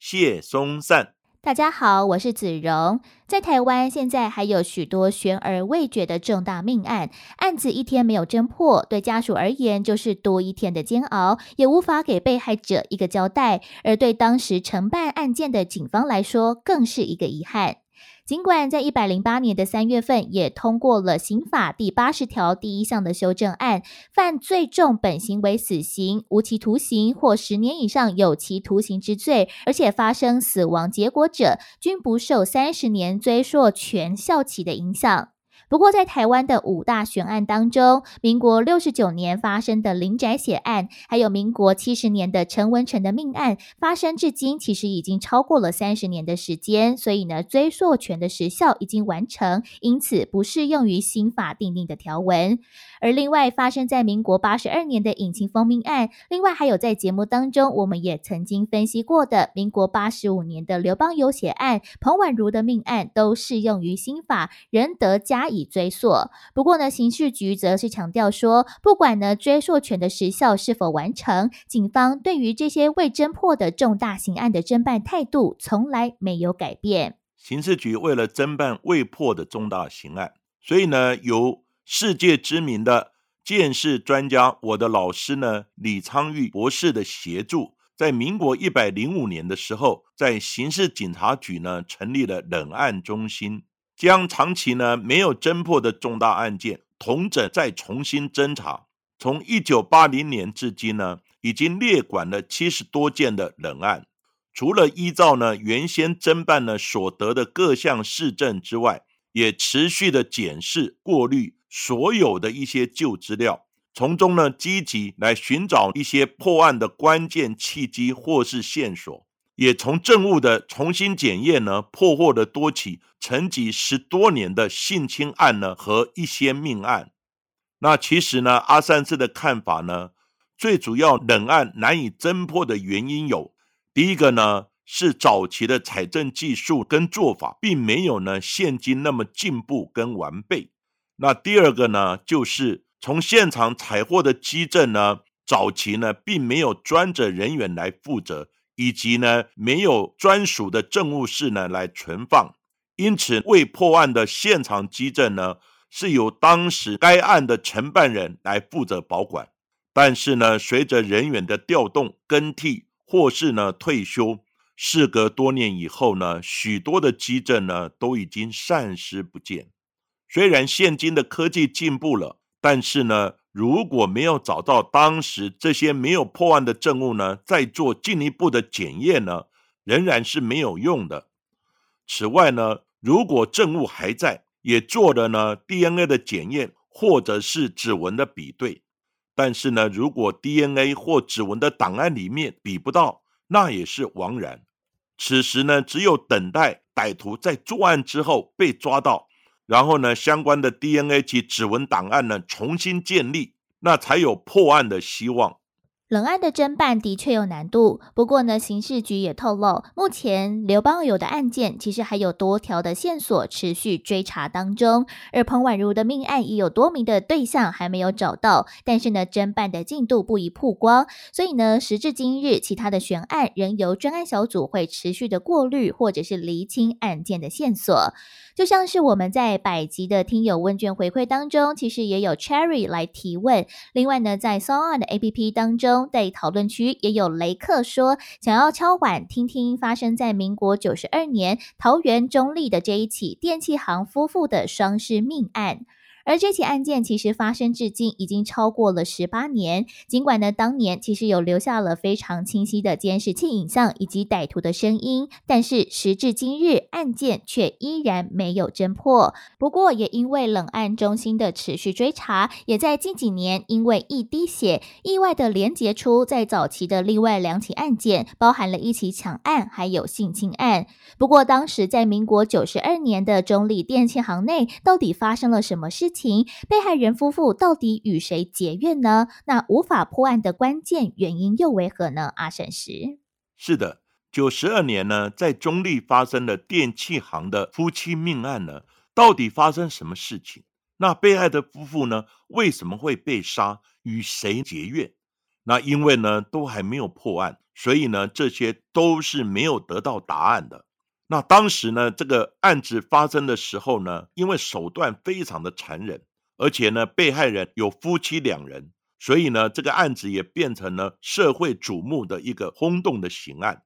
谢松善。大家好，我是子荣。在台湾，现在还有许多悬而未决的重大命案，案子一天没有侦破，对家属而言就是多一天的煎熬，也无法给被害者一个交代；而对当时承办案件的警方来说，更是一个遗憾。尽管在一百零八年的三月份也通过了刑法第八十条第一项的修正案，犯最重本行为死刑、无期徒刑或十年以上有期徒刑之罪，而且发生死亡结果者，均不受三十年追溯全效期的影响。不过，在台湾的五大悬案当中，民国六十九年发生的林宅血案，还有民国七十年的陈文成的命案，发生至今其实已经超过了三十年的时间，所以呢，追溯权的时效已经完成，因此不适用于新法定定的条文。而另外发生在民国八十二年的引擎封命案，另外还有在节目当中我们也曾经分析过的民国八十五年的刘邦有血案、彭婉如的命案，都适用于新法，仍得加以以追溯。不过呢，刑事局则是强调说，不管呢追溯权的时效是否完成，警方对于这些未侦破的重大刑案的侦办态度从来没有改变。刑事局为了侦办未破的重大刑案，所以呢由世界知名的鉴识专家，我的老师呢，李昌钰博士的协助，在民国一百零五年的时候，在刑事警察局呢成立了冷案中心，将长期呢没有侦破的重大案件同整再重新侦查。从一九八零年至今呢，已经列管了七十多件的冷案。除了依照呢原先侦办呢所得的各项事证之外，也持续的检视过滤。所有的一些旧资料，从中呢积极来寻找一些破案的关键契机或是线索，也从证物的重新检验呢破获了多起沉寂十多年的性侵案呢和一些命案。那其实呢阿三次的看法呢，最主要冷案难以侦破的原因有，第一个呢是早期的采证技术跟做法并没有呢现今那么进步跟完备。那第二个呢，就是从现场采获的基证呢，早期呢并没有专责人员来负责，以及呢没有专属的证物室呢来存放，因此未破案的现场基证呢是由当时该案的承办人来负责保管。但是呢，随着人员的调动、更替或是呢退休，事隔多年以后呢，许多的基证呢都已经散失不见。虽然现今的科技进步了，但是呢，如果没有找到当时这些没有破案的证物呢，再做进一步的检验呢，仍然是没有用的。此外呢，如果证物还在，也做了呢 DNA 的检验或者是指纹的比对，但是呢，如果 DNA 或指纹的档案里面比不到，那也是枉然。此时呢，只有等待歹徒在作案之后被抓到。然后呢，相关的 DNA 及指纹档案呢重新建立，那才有破案的希望。冷案的侦办的确有难度，不过呢，刑事局也透露，目前刘邦友的案件其实还有多条的线索持续追查当中，而彭婉如的命案也有多名的对象还没有找到，但是呢，侦办的进度不宜曝光，所以呢，时至今日，其他的悬案仍由专案小组会持续的过滤或者是厘清案件的线索。就像是我们在百集的听友问卷回馈当中，其实也有 Cherry 来提问。另外呢，在 s o n 的 APP 当中，在讨论区也有雷克说想要敲碗听听发生在民国九十二年桃园中立的这一起电器行夫妇的双尸命案。而这起案件其实发生至今已经超过了十八年，尽管呢当年其实有留下了非常清晰的监视器影像以及歹徒的声音，但是时至今日，案件却依然没有侦破。不过也因为冷案中心的持续追查，也在近几年因为一滴血意外的连结出在早期的另外两起案件，包含了一起抢案还有性侵案。不过当时在民国九十二年的中立电器行内，到底发生了什么事？情被害人夫妇到底与谁结怨呢？那无法破案的关键原因又为何呢？阿沈石是的，九十二年呢，在中立发生的电器行的夫妻命案呢，到底发生什么事情？那被害的夫妇呢，为什么会被杀？与谁结怨？那因为呢，都还没有破案，所以呢，这些都是没有得到答案的。那当时呢，这个案子发生的时候呢，因为手段非常的残忍，而且呢，被害人有夫妻两人，所以呢，这个案子也变成了社会瞩目的一个轰动的刑案。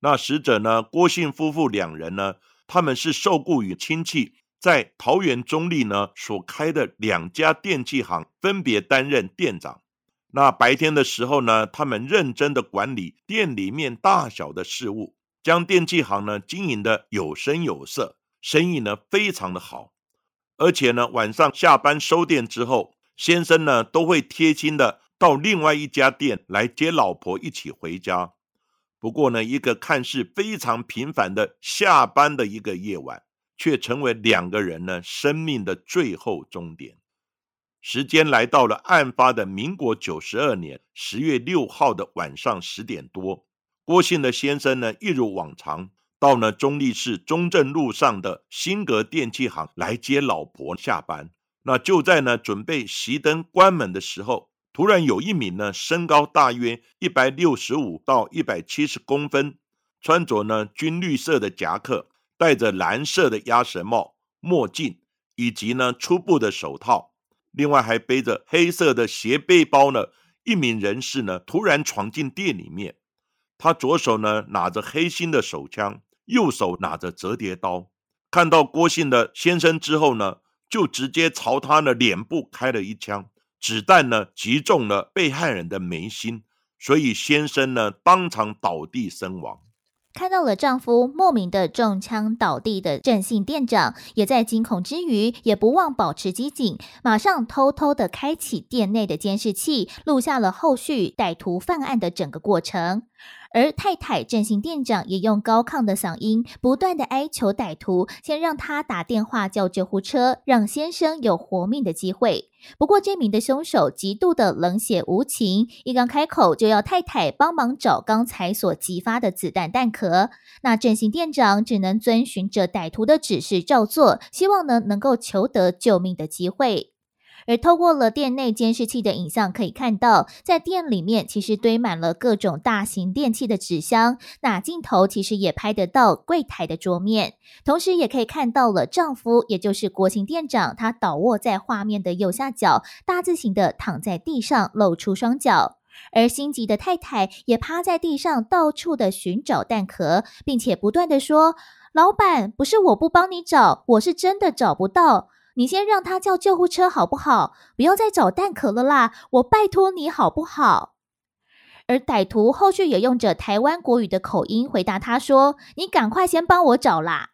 那死者呢，郭姓夫妇两人呢，他们是受雇于亲戚在桃园中立呢所开的两家电器行，分别担任店长。那白天的时候呢，他们认真的管理店里面大小的事务。将电器行呢经营的有声有色，生意呢非常的好，而且呢晚上下班收店之后，先生呢都会贴心的到另外一家店来接老婆一起回家。不过呢，一个看似非常平凡的下班的一个夜晚，却成为两个人呢生命的最后终点。时间来到了案发的民国九十二年十月六号的晚上十点多。郭姓的先生呢，一如往常到呢中立市中正路上的新格电器行来接老婆下班。那就在呢准备熄灯关门的时候，突然有一名呢身高大约一百六十五到一百七十公分，穿着呢军绿色的夹克，戴着蓝色的鸭舌帽、墨镜以及呢粗布的手套，另外还背着黑色的斜背包呢。一名人士呢突然闯进店里面。他左手呢拿着黑心的手枪，右手拿着折叠刀。看到郭姓的先生之后呢，就直接朝他的脸部开了一枪，子弹呢击中了被害人的眉心，所以先生呢当场倒地身亡。看到了丈夫莫名的中枪倒地的郑姓店长，也在惊恐之余，也不忘保持机警，马上偷偷的开启店内的监视器，录下了后续歹徒犯案的整个过程。而太太振兴店长也用高亢的嗓音，不断的哀求歹徒先让他打电话叫救护车，让先生有活命的机会。不过这名的凶手极度的冷血无情，一刚开口就要太太帮忙找刚才所激发的子弹弹壳。那振兴店长只能遵循着歹徒的指示照做，希望呢能够求得救命的机会。而透过了店内监视器的影像，可以看到，在店里面其实堆满了各种大型电器的纸箱。那镜头其实也拍得到柜台的桌面，同时也可以看到了丈夫，也就是国行店长，他倒卧在画面的右下角，大字型的躺在地上，露出双脚。而心急的太太也趴在地上，到处的寻找蛋壳，并且不断的说：“老板，不是我不帮你找，我是真的找不到。”你先让他叫救护车好不好？不要再找蛋壳了啦！我拜托你好不好？而歹徒后续也用着台湾国语的口音回答他说：“你赶快先帮我找啦！”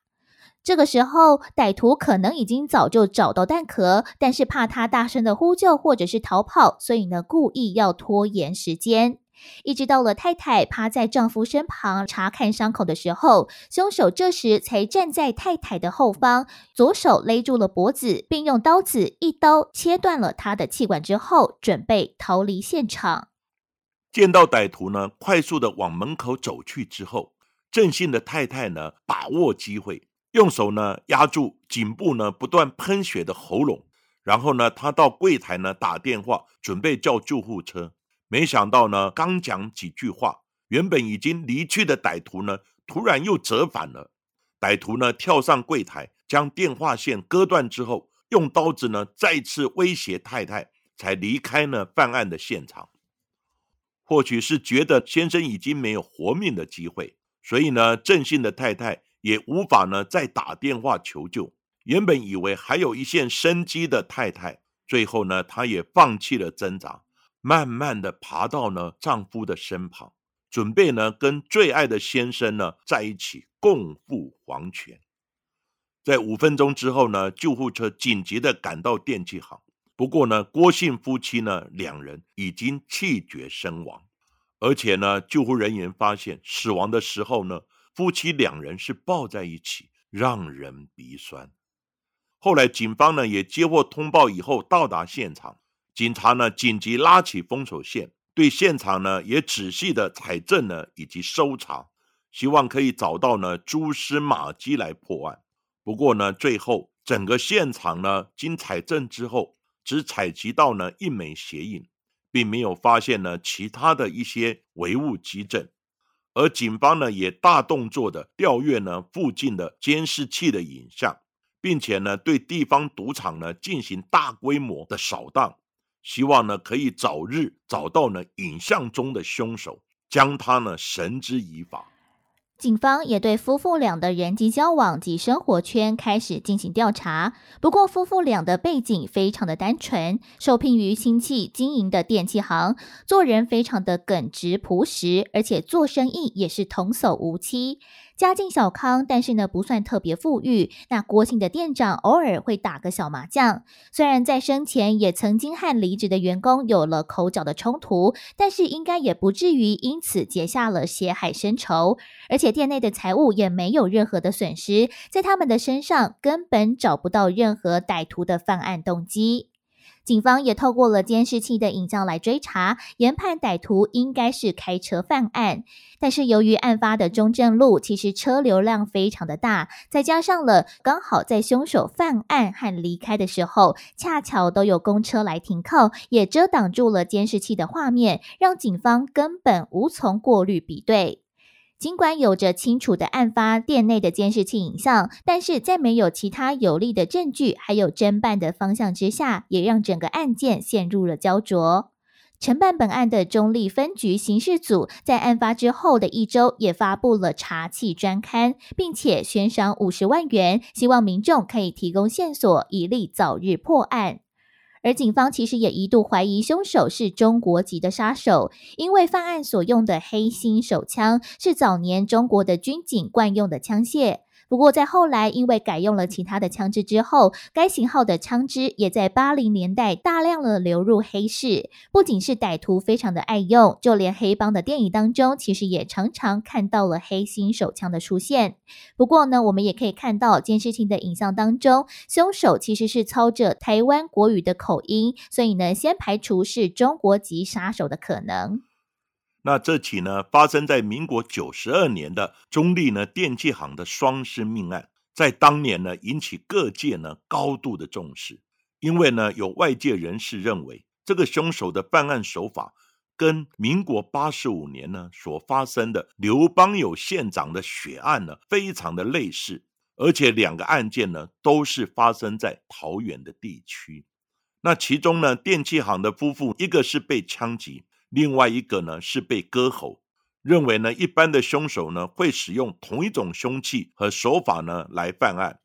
这个时候，歹徒可能已经早就找到蛋壳，但是怕他大声的呼救或者是逃跑，所以呢，故意要拖延时间。一直到了太太趴在丈夫身旁查看伤口的时候，凶手这时才站在太太的后方，左手勒住了脖子，并用刀子一刀切断了他的气管之后，准备逃离现场。见到歹徒呢，快速的往门口走去之后，郑信的太太呢，把握机会，用手呢压住颈部呢不断喷血的喉咙，然后呢，他到柜台呢打电话，准备叫救护车。没想到呢，刚讲几句话，原本已经离去的歹徒呢，突然又折返了。歹徒呢，跳上柜台，将电话线割断之后，用刀子呢，再次威胁太太，才离开呢犯案的现场。或许是觉得先生已经没有活命的机会，所以呢，郑信的太太也无法呢再打电话求救。原本以为还有一线生机的太太，最后呢，她也放弃了挣扎，慢慢的爬到呢丈夫的身旁，准备呢跟最爱的先生呢在一起共赴黄泉。在五分钟之后呢，救护车紧急的赶到电器行，不过呢，郭姓夫妻呢两人已经气绝身亡，而且呢，救护人员发现死亡的时候呢，夫妻两人是抱在一起，让人鼻酸。后来，警方呢也接获通报以后到达现场，警察呢紧急拉起封锁线，对现场呢也仔细的采证呢以及搜查，希望可以找到呢蛛丝马迹来破案。不过呢，最后整个现场呢经采证之后，只采集到呢一枚鞋印，并没有发现呢其他的一些唯物基证，而警方呢也大动作的调阅呢附近的监视器的影像。并且呢，对地方赌场呢进行大规模的扫荡，希望呢可以早日找到呢影像中的凶手，将他呢绳之以法。警方也对夫妇俩的人际交往及生活圈开始进行调查。不过，夫妇俩的背景非常的单纯，受聘于亲戚经营的电器行，做人非常的耿直朴实，而且做生意也是童叟无欺。家境小康，但是呢不算特别富裕。那郭姓的店长偶尔会打个小麻将，虽然在生前也曾经和离职的员工有了口角的冲突，但是应该也不至于因此结下了血海深仇。而且店内的财物也没有任何的损失，在他们的身上根本找不到任何歹徒的犯案动机。警方也透过了监视器的影像来追查，研判歹徒应该是开车犯案。但是由于案发的中正路其实车流量非常的大，再加上了刚好在凶手犯案和离开的时候，恰巧都有公车来停靠，也遮挡住了监视器的画面，让警方根本无从过滤比对。尽管有着清楚的案发店内的监视器影像，但是在没有其他有力的证据，还有侦办的方向之下，也让整个案件陷入了焦灼。承办本案的中立分局刑事组在案发之后的一周，也发布了查缉专刊，并且悬赏五十万元，希望民众可以提供线索，以利早日破案。而警方其实也一度怀疑凶手是中国籍的杀手，因为犯案所用的黑心手枪是早年中国的军警惯用的枪械。不过，在后来因为改用了其他的枪支之后，该型号的枪支也在八零年代大量的流入黑市。不仅是歹徒非常的爱用，就连黑帮的电影当中，其实也常常看到了黑心手枪的出现。不过呢，我们也可以看到监视器的影像当中，凶手其实是操着台湾国语的口音，所以呢，先排除是中国籍杀手的可能。那这起呢，发生在民国九十二年的中立呢电器行的双尸命案，在当年呢引起各界呢高度的重视，因为呢有外界人士认为，这个凶手的犯案手法跟民国八十五年呢所发生的刘邦友县长的血案呢非常的类似，而且两个案件呢都是发生在桃园的地区。那其中呢电器行的夫妇，一个是被枪击。另外一个呢是被割喉，认为呢一般的凶手呢会使用同一种凶器和手法呢来犯案，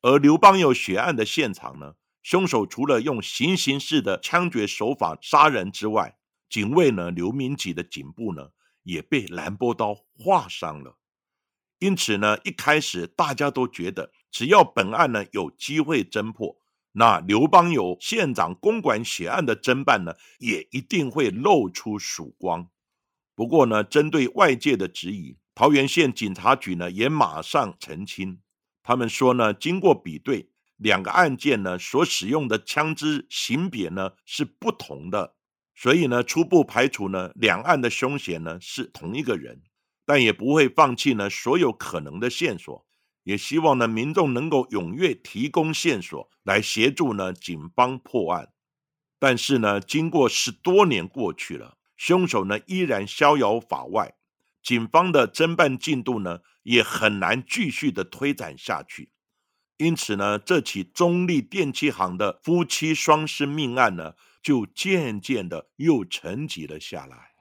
而刘邦有血案的现场呢，凶手除了用行刑式的枪决手法杀人之外，警卫呢刘明吉的颈部呢也被蓝波刀划伤了，因此呢一开始大家都觉得只要本案呢有机会侦破。那刘邦友县长公馆血案的侦办呢，也一定会露出曙光。不过呢，针对外界的质疑，桃园县警察局呢也马上澄清，他们说呢，经过比对，两个案件呢所使用的枪支型别呢是不同的，所以呢初步排除呢两案的凶嫌呢是同一个人，但也不会放弃呢所有可能的线索。也希望呢，民众能够踊跃提供线索来协助呢警方破案。但是呢，经过十多年过去了，凶手呢依然逍遥法外，警方的侦办进度呢也很难继续的推展下去。因此呢，这起中立电器行的夫妻双尸命案呢，就渐渐的又沉寂了下来。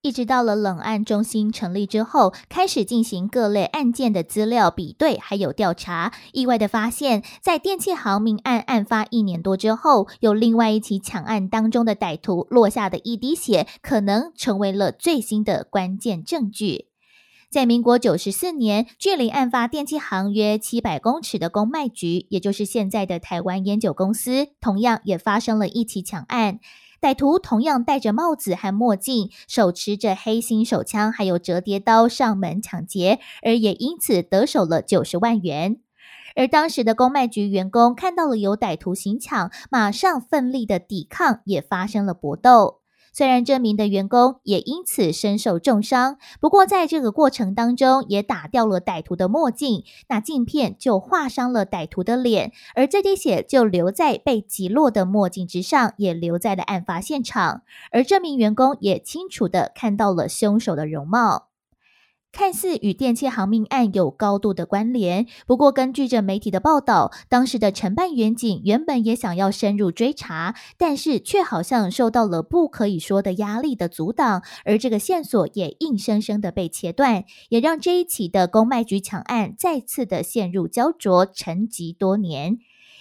一直到了冷案中心成立之后，开始进行各类案件的资料比对，还有调查。意外的发现，在电器行命案案发一年多之后，有另外一起抢案当中的歹徒落下的一滴血，可能成为了最新的关键证据。在民国九十四年，距离案发电器行约七百公尺的公卖局，也就是现在的台湾烟酒公司，同样也发生了一起抢案。歹徒同样戴着帽子和墨镜，手持着黑心手枪，还有折叠刀上门抢劫，而也因此得手了九十万元。而当时的公卖局员工看到了有歹徒行抢，马上奋力的抵抗，也发生了搏斗。虽然这名的员工也因此身受重伤，不过在这个过程当中也打掉了歹徒的墨镜，那镜片就划伤了歹徒的脸，而这滴血就留在被击落的墨镜之上，也留在了案发现场，而这名员工也清楚的看到了凶手的容貌。看似与电器行命案有高度的关联，不过根据着媒体的报道，当时的承办员警原本也想要深入追查，但是却好像受到了不可以说的压力的阻挡，而这个线索也硬生生的被切断，也让这一起的公卖局抢案再次的陷入焦灼，沉寂多年。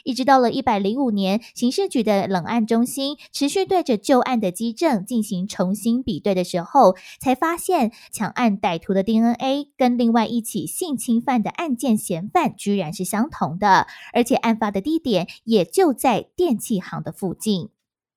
一直到了一百零五年，刑事局的冷案中心持续对着旧案的基证进行重新比对的时候，才发现抢案歹徒的 DNA 跟另外一起性侵犯的案件嫌犯居然是相同的，而且案发的地点也就在电器行的附近。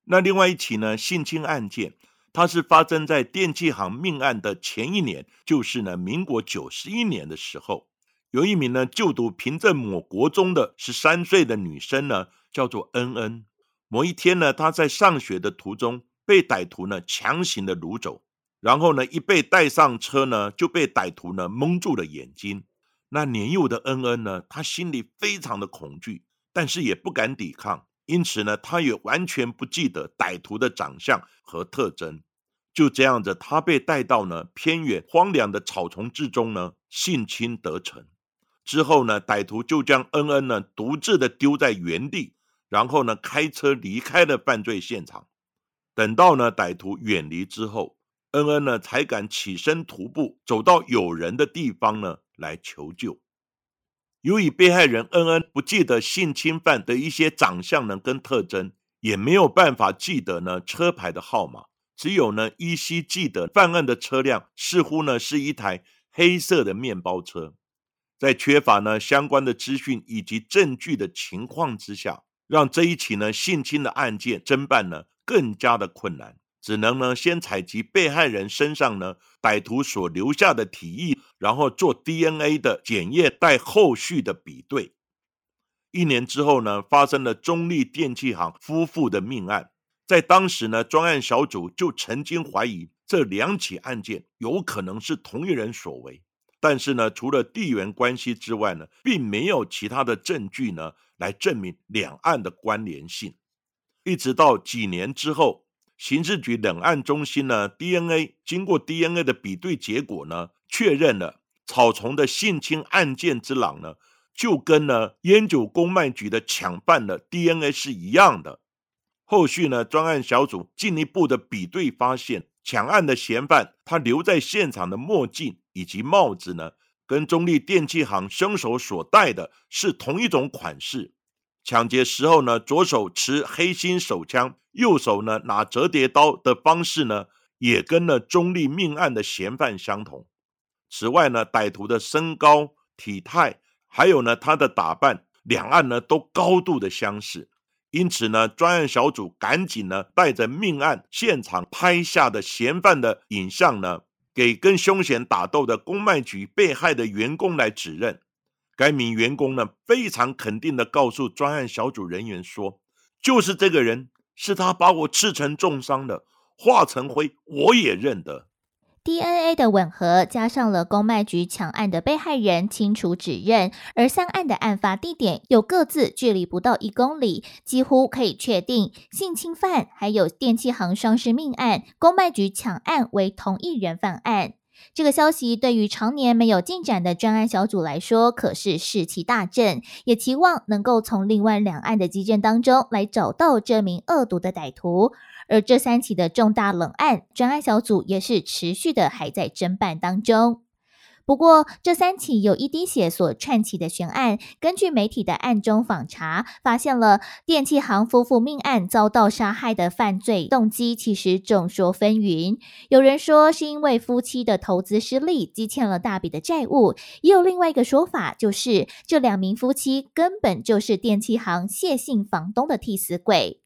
那另外一起呢，性侵案件，它是发生在电器行命案的前一年，就是呢民国九十一年的时候。有一名呢就读平镇某国中的十三岁的女生呢，叫做恩恩。某一天呢，她在上学的途中被歹徒呢强行的掳走，然后呢一被带上车呢，就被歹徒呢蒙住了眼睛。那年幼的恩恩呢，她心里非常的恐惧，但是也不敢抵抗，因此呢，她也完全不记得歹徒的长相和特征。就这样子，她被带到呢偏远荒凉的草丛之中呢，性侵得逞。之后呢，歹徒就将恩恩呢独自的丢在原地，然后呢开车离开了犯罪现场。等到呢歹徒远离之后，恩恩呢才敢起身徒步走到有人的地方呢来求救。由于被害人恩恩不记得性侵犯的一些长相呢跟特征，也没有办法记得呢车牌的号码，只有呢依稀记得犯案的车辆似乎呢是一台黑色的面包车。在缺乏呢相关的资讯以及证据的情况之下，让这一起呢性侵的案件侦办呢更加的困难，只能呢先采集被害人身上呢歹徒所留下的体液，然后做 DNA 的检验，待后续的比对。一年之后呢，发生了中立电器行夫妇的命案，在当时呢，专案小组就曾经怀疑这两起案件有可能是同一人所为。但是呢，除了地缘关系之外呢，并没有其他的证据呢来证明两岸的关联性。一直到几年之后，刑事局冷案中心呢 DNA 经过 DNA 的比对结果呢，确认了草丛的性侵案件之狼呢，就跟呢烟酒公卖局的抢犯的 DNA 是一样的。后续呢，专案小组进一步的比对发现，抢案的嫌犯他留在现场的墨镜。以及帽子呢，跟中立电器行凶手所戴的是同一种款式。抢劫时候呢，左手持黑心手枪，右手呢拿折叠刀的方式呢，也跟了中立命案的嫌犯相同。此外呢，歹徒的身高、体态，还有呢他的打扮，两岸呢都高度的相似。因此呢，专案小组赶紧呢带着命案现场拍下的嫌犯的影像呢。给跟凶险打斗的公卖局被害的员工来指认，该名员工呢非常肯定的告诉专案小组人员说：“就是这个人，是他把我刺成重伤的，化成灰我也认得。” DNA 的吻合，加上了公卖局抢案的被害人清楚指认，而三案的案发地点又各自距离不到一公里，几乎可以确定性侵犯还有电器行双尸命案、公卖局抢案为同一人犯案。这个消息对于常年没有进展的专案小组来说，可是士气大振，也期望能够从另外两岸的基证当中来找到这名恶毒的歹徒。而这三起的重大冷案，专案小组也是持续的还在侦办当中。不过，这三起由一滴血所串起的悬案，根据媒体的暗中访查，发现了电器行夫妇命案遭到杀害的犯罪动机，其实众说纷纭。有人说是因为夫妻的投资失利，积欠了大笔的债务；也有另外一个说法，就是这两名夫妻根本就是电器行谢姓房东的替死鬼。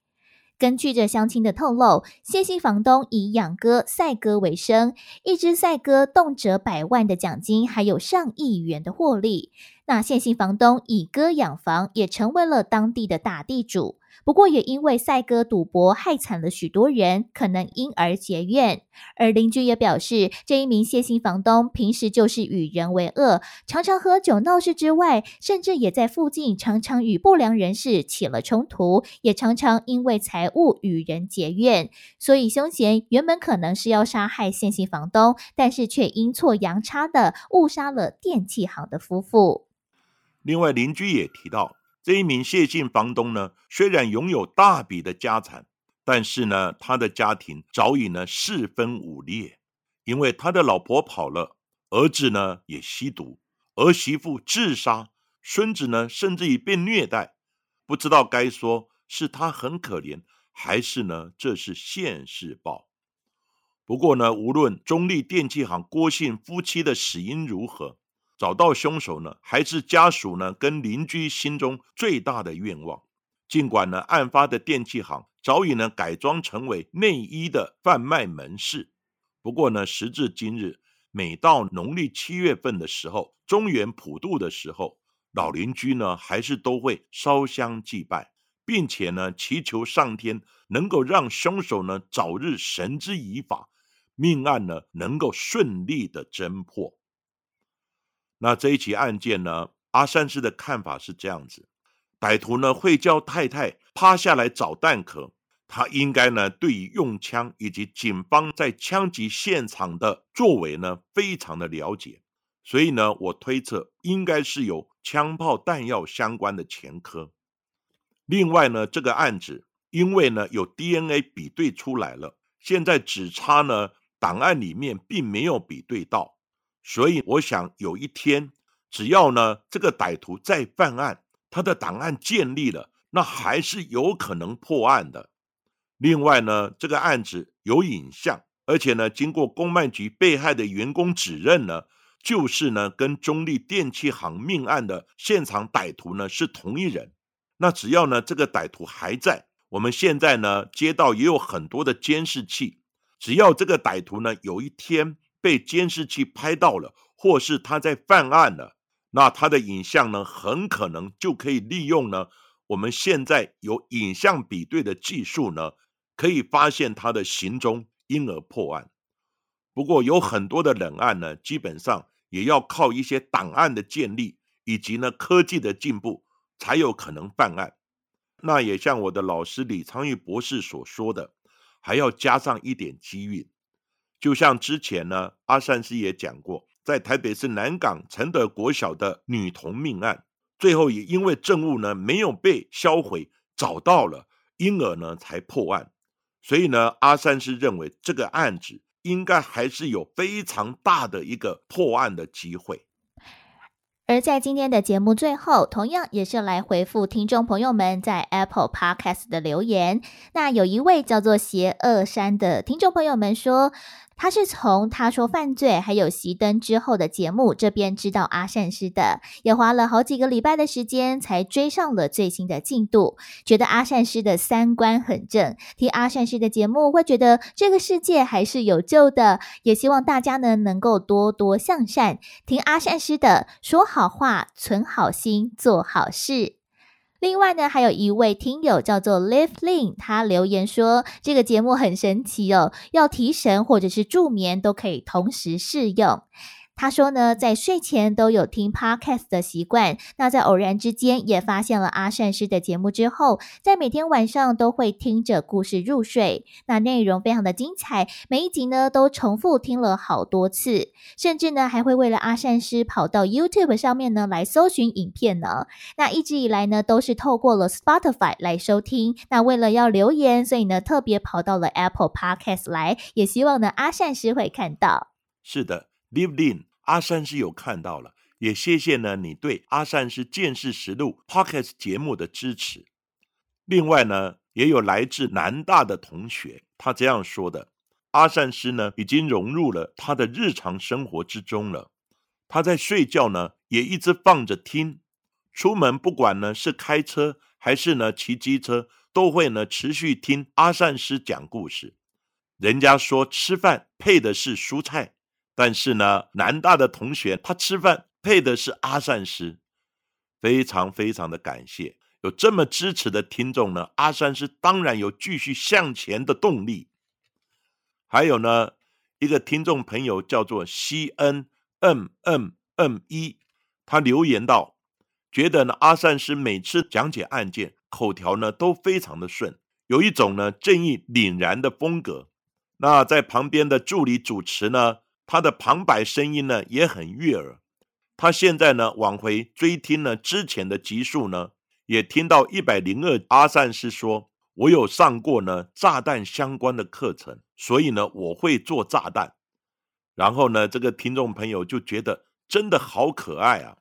根据这相亲的透露，谢姓房东以养鸽、赛鸽为生，一只赛鸽动辄百万的奖金，还有上亿元的获利。那谢姓房东以鸽养房，也成为了当地的大地主。不过，也因为赛鸽赌博害惨了许多人，可能因而结怨。而邻居也表示，这一名谢姓房东平时就是与人为恶，常常喝酒闹事之外，甚至也在附近常常与不良人士起了冲突，也常常因为财物与人结怨。所以，凶嫌原本可能是要杀害谢姓房东，但是却阴错阳差的误杀了电器行的夫妇。另外，邻居也提到。这一名谢姓房东呢，虽然拥有大笔的家产，但是呢，他的家庭早已呢四分五裂，因为他的老婆跑了，儿子呢也吸毒，儿媳妇自杀，孙子呢甚至已被虐待，不知道该说是他很可怜，还是呢这是现世报。不过呢，无论中立电器行郭姓夫妻的死因如何。找到凶手呢，还是家属呢？跟邻居心中最大的愿望。尽管呢，案发的电器行早已呢改装成为内衣的贩卖门市，不过呢，时至今日，每到农历七月份的时候，中元普渡的时候，老邻居呢还是都会烧香祭拜，并且呢祈求上天能够让凶手呢早日绳之以法，命案呢能够顺利的侦破。那这一起案件呢？阿善师的看法是这样子：歹徒呢会叫太太趴下来找弹壳，他应该呢对于用枪以及警方在枪击现场的作为呢非常的了解，所以呢我推测应该是有枪炮弹药相关的前科。另外呢这个案子因为呢有 DNA 比对出来了，现在只差呢档案里面并没有比对到。所以我想，有一天，只要呢这个歹徒再犯案，他的档案建立了，那还是有可能破案的。另外呢，这个案子有影像，而且呢，经过公卖局被害的员工指认呢，就是呢跟中立电器行命案的现场歹徒呢是同一人。那只要呢这个歹徒还在，我们现在呢街道也有很多的监视器，只要这个歹徒呢有一天。被监视器拍到了，或是他在犯案了，那他的影像呢，很可能就可以利用呢。我们现在有影像比对的技术呢，可以发现他的行踪，因而破案。不过有很多的冷案呢，基本上也要靠一些档案的建立，以及呢科技的进步，才有可能犯案。那也像我的老师李昌钰博士所说的，还要加上一点机运。就像之前呢，阿善师也讲过，在台北市南港承德国小的女童命案，最后也因为证物呢没有被销毁，找到了，因而呢才破案。所以呢，阿善师认为这个案子应该还是有非常大的一个破案的机会。而在今天的节目最后，同样也是来回复听众朋友们在 Apple Podcast 的留言。那有一位叫做邪恶山的听众朋友们说。他是从他说犯罪还有熄灯之后的节目这边知道阿善师的，也花了好几个礼拜的时间才追上了最新的进度。觉得阿善师的三观很正，听阿善师的节目会觉得这个世界还是有救的。也希望大家呢能够多多向善，听阿善师的说好话，存好心，做好事。另外呢，还有一位听友叫做 Live Lin，他留言说这个节目很神奇哦，要提神或者是助眠都可以同时适用。他说呢，在睡前都有听 podcast 的习惯。那在偶然之间也发现了阿善师的节目之后，在每天晚上都会听着故事入睡。那内容非常的精彩，每一集呢都重复听了好多次，甚至呢还会为了阿善师跑到 YouTube 上面呢来搜寻影片呢。那一直以来呢都是透过了 Spotify 来收听。那为了要留言，所以呢特别跑到了 Apple Podcast 来，也希望呢阿善师会看到。是的，Live In。阿善师有看到了，也谢谢呢你对阿善师见识实录 Podcast 节目的支持。另外呢，也有来自南大的同学，他这样说的：阿善师呢已经融入了他的日常生活之中了。他在睡觉呢，也一直放着听；出门不管呢是开车还是呢骑机车，都会呢持续听阿善师讲故事。人家说吃饭配的是蔬菜。但是呢，南大的同学他吃饭配的是阿善师，非常非常的感谢有这么支持的听众呢。阿善师当然有继续向前的动力。还有呢，一个听众朋友叫做 C N M M M 一，他留言道，觉得呢阿善师每次讲解案件口条呢都非常的顺，有一种呢正义凛然的风格。那在旁边的助理主持呢？他的旁白声音呢也很悦耳。他现在呢往回追听了之前的集数呢，也听到一百零二阿善师说：“我有上过呢炸弹相关的课程，所以呢我会做炸弹。”然后呢，这个听众朋友就觉得真的好可爱啊。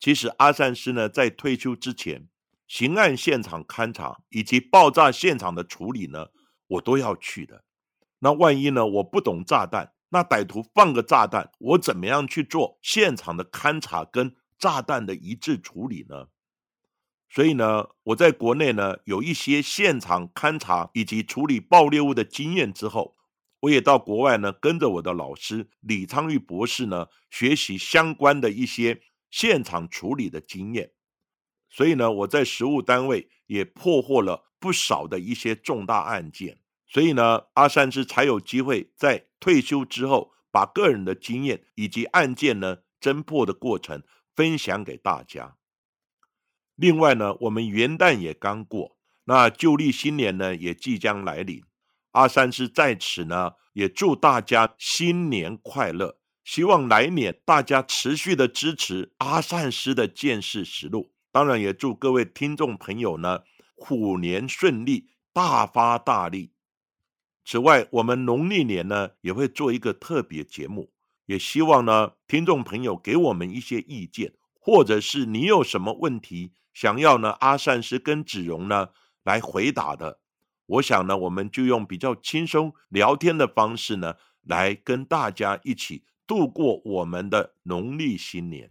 其实阿善师呢在退休之前，刑案现场勘查以及爆炸现场的处理呢，我都要去的。那万一呢我不懂炸弹？那歹徒放个炸弹，我怎么样去做现场的勘查跟炸弹的一致处理呢？所以呢，我在国内呢有一些现场勘查以及处理爆裂物的经验之后，我也到国外呢跟着我的老师李昌钰博士呢学习相关的一些现场处理的经验。所以呢，我在实务单位也破获了不少的一些重大案件。所以呢，阿善师才有机会在退休之后，把个人的经验以及案件呢侦破的过程分享给大家。另外呢，我们元旦也刚过，那旧历新年呢也即将来临。阿善师在此呢，也祝大家新年快乐，希望来年大家持续的支持阿善师的见识实录。当然，也祝各位听众朋友呢，虎年顺利，大发大利。此外，我们农历年呢也会做一个特别节目，也希望呢听众朋友给我们一些意见，或者是你有什么问题想要呢阿善师跟子荣呢来回答的，我想呢我们就用比较轻松聊天的方式呢来跟大家一起度过我们的农历新年。